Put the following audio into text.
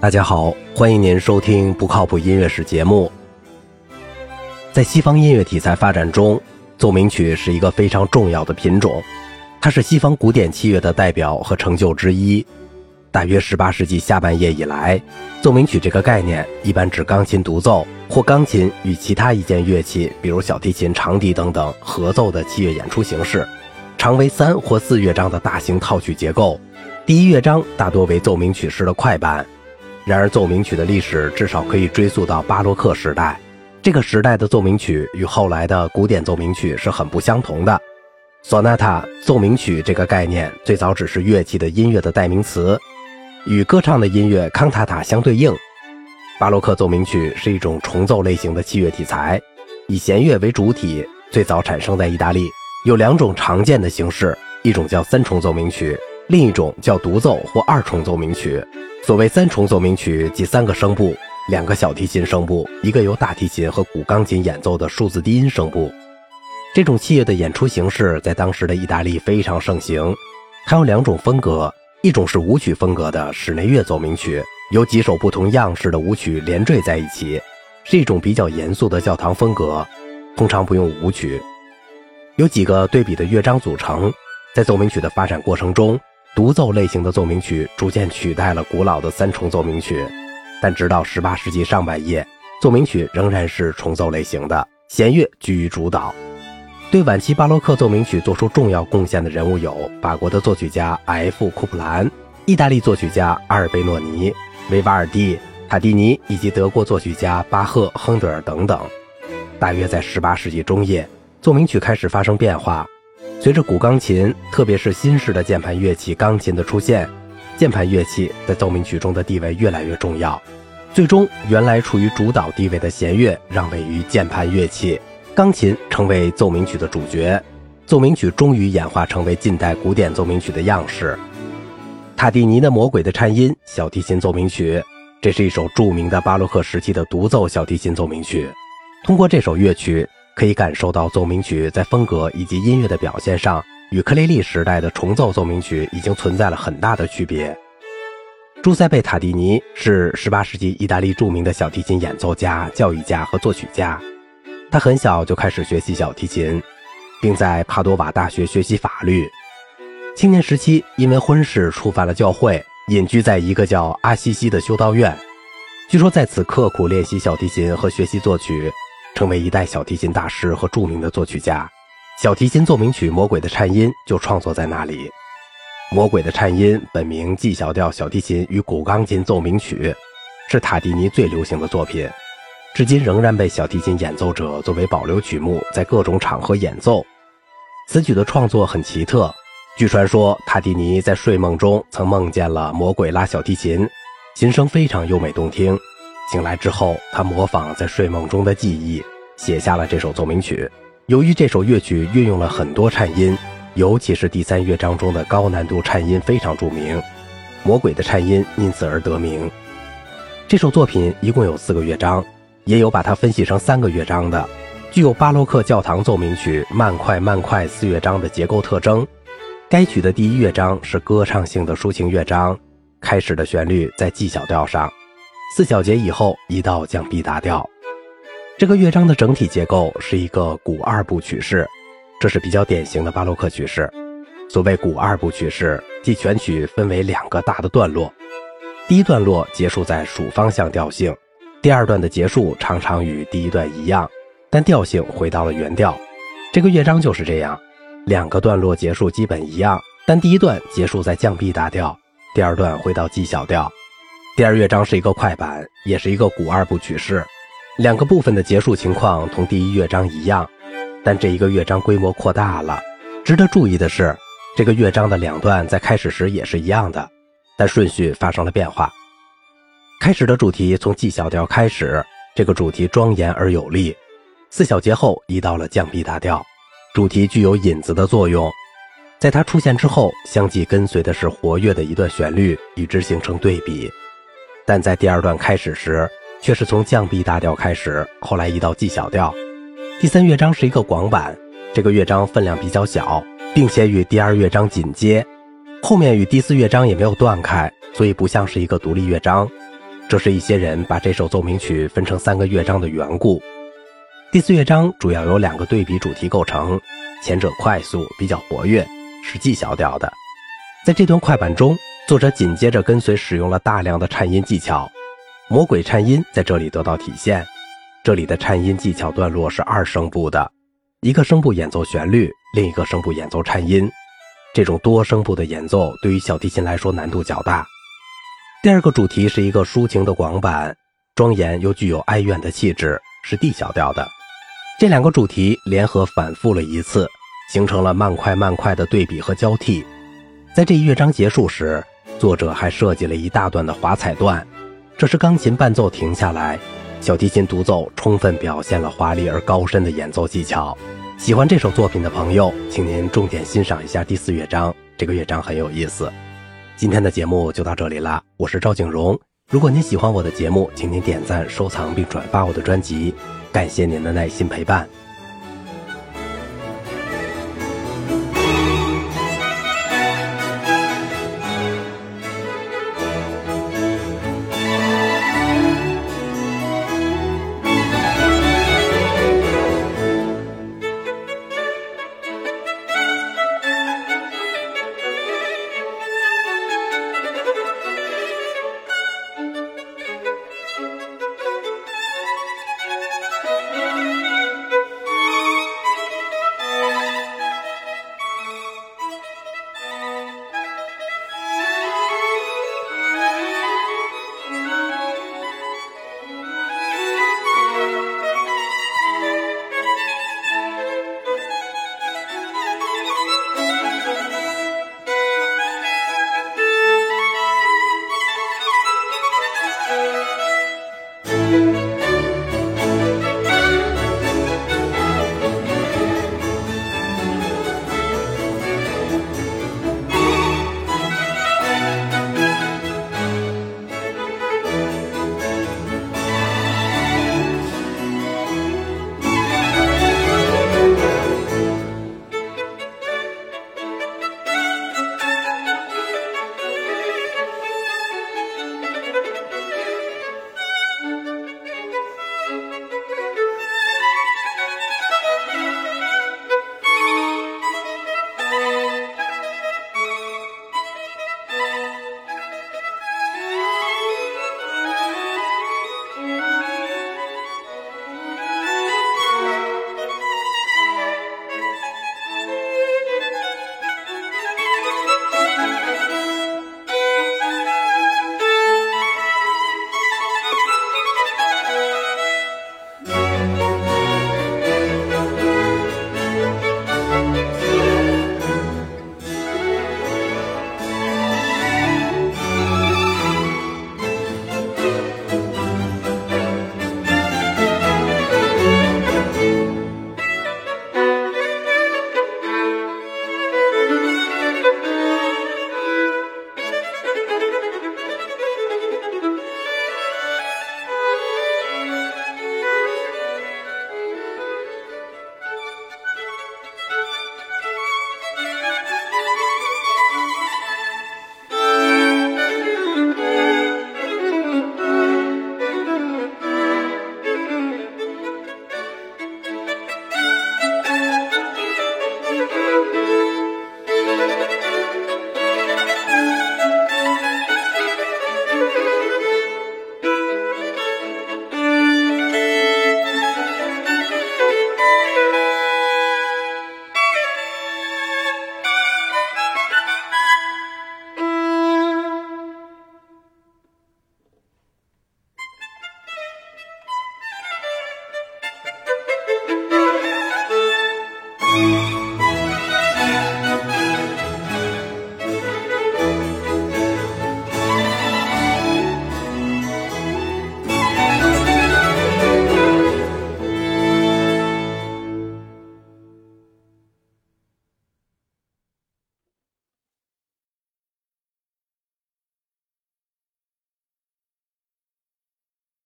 大家好，欢迎您收听不靠谱音乐史节目。在西方音乐题材发展中，奏鸣曲是一个非常重要的品种，它是西方古典器乐的代表和成就之一。大约18世纪下半叶以来，奏鸣曲这个概念一般指钢琴独奏或钢琴与其他一件乐器，比如小提琴、长笛等等合奏的器乐演出形式，常为三或四乐章的大型套曲结构。第一乐章大多为奏鸣曲式的快板。然而，奏鸣曲的历史至少可以追溯到巴洛克时代。这个时代的奏鸣曲与后来的古典奏鸣曲是很不相同的。索纳塔奏鸣曲这个概念最早只是乐器的音乐的代名词。与歌唱的音乐康塔塔相对应，巴洛克奏鸣曲是一种重奏类型的器乐题材，以弦乐为主体，最早产生在意大利。有两种常见的形式，一种叫三重奏鸣曲，另一种叫独奏或二重奏鸣曲。所谓三重奏鸣曲，即三个声部，两个小提琴声部，一个由大提琴和古钢琴演奏的数字低音声部。这种器乐的演出形式在当时的意大利非常盛行，它有两种风格。一种是舞曲风格的室内乐奏鸣曲，由几首不同样式的舞曲连缀在一起，是一种比较严肃的教堂风格，通常不用舞曲，有几个对比的乐章组成。在奏鸣曲的发展过程中，独奏类型的奏鸣曲逐渐取代了古老的三重奏鸣曲，但直到18世纪上半叶，奏鸣曲仍然是重奏类型的，弦乐居于主导。对晚期巴洛克奏鸣曲做出重要贡献的人物有法国的作曲家 F. 库普兰、意大利作曲家阿尔贝诺尼、维瓦尔第、塔蒂尼以及德国作曲家巴赫、亨德尔等等。大约在18世纪中叶，奏鸣曲开始发生变化。随着古钢琴，特别是新式的键盘乐器钢琴的出现，键盘乐器在奏鸣曲中的地位越来越重要。最终，原来处于主导地位的弦乐让位于键盘乐器。钢琴成为奏鸣曲的主角，奏鸣曲终于演化成为近代古典奏鸣曲的样式。塔蒂尼的《魔鬼的颤音》小提琴奏鸣曲，这是一首著名的巴洛克时期的独奏小提琴奏鸣曲。通过这首乐曲，可以感受到奏鸣曲在风格以及音乐的表现上，与克雷利时代的重奏奏鸣曲已经存在了很大的区别。朱塞贝·塔蒂尼是18世纪意大利著名的小提琴演奏家、教育家和作曲家。他很小就开始学习小提琴，并在帕多瓦大学学习法律。青年时期因为婚事触犯了教会，隐居在一个叫阿西西的修道院。据说在此刻苦练习小提琴和学习作曲，成为一代小提琴大师和著名的作曲家。小提琴奏鸣曲《魔鬼的颤音》就创作在那里。《魔鬼的颤音》本名 G 小调小提琴与古钢琴奏鸣曲，是塔蒂尼最流行的作品。至今仍然被小提琴演奏者作为保留曲目，在各种场合演奏。此曲的创作很奇特，据传说塔蒂尼在睡梦中曾梦见了魔鬼拉小提琴，琴声非常优美动听。醒来之后，他模仿在睡梦中的记忆，写下了这首奏鸣曲。由于这首乐曲运用了很多颤音，尤其是第三乐章中的高难度颤音非常著名，魔鬼的颤音因此而得名。这首作品一共有四个乐章。也有把它分析成三个乐章的，具有巴洛克教堂奏鸣曲慢快慢快四乐章的结构特征。该曲的第一乐章是歌唱性的抒情乐章，开始的旋律在 G 小调上，四小节以后移到降 B 大调。这个乐章的整体结构是一个鼓二部曲式，这是比较典型的巴洛克曲式。所谓鼓二部曲式，即全曲分为两个大的段落，第一段落结束在属方向调性。第二段的结束常常与第一段一样，但调性回到了原调。这个乐章就是这样，两个段落结束基本一样，但第一段结束在降 B 大调，第二段回到 G 小调。第二乐章是一个快板，也是一个鼓二部曲式。两个部分的结束情况同第一乐章一样，但这一个乐章规模扩大了。值得注意的是，这个乐章的两段在开始时也是一样的，但顺序发生了变化。开始的主题从 G 小调开始，这个主题庄严而有力。四小节后移到了降 B 大调，主题具有引子的作用。在它出现之后，相继跟随的是活跃的一段旋律，与之形成对比。但在第二段开始时，却是从降 B 大调开始，后来移到 G 小调。第三乐章是一个广板，这个乐章分量比较小，并且与第二乐章紧接，后面与第四乐章也没有断开，所以不像是一个独立乐章。这是一些人把这首奏鸣曲分成三个乐章的缘故。第四乐章主要由两个对比主题构成，前者快速比较活跃，是 G 小调的。在这段快板中，作者紧接着跟随使用了大量的颤音技巧，魔鬼颤音在这里得到体现。这里的颤音技巧段落是二声部的，一个声部演奏旋律，另一个声部演奏颤音。这种多声部的演奏对于小提琴来说难度较大。第二个主题是一个抒情的广板，庄严又具有哀怨的气质，是 D 小调的。这两个主题联合反复了一次，形成了慢快慢快的对比和交替。在这一乐章结束时，作者还设计了一大段的华彩段，这是钢琴伴奏停下来，小提琴独奏，充分表现了华丽而高深的演奏技巧。喜欢这首作品的朋友，请您重点欣赏一下第四乐章，这个乐章很有意思。今天的节目就到这里啦，我是赵景荣。如果您喜欢我的节目，请您点赞、收藏并转发我的专辑。感谢您的耐心陪伴。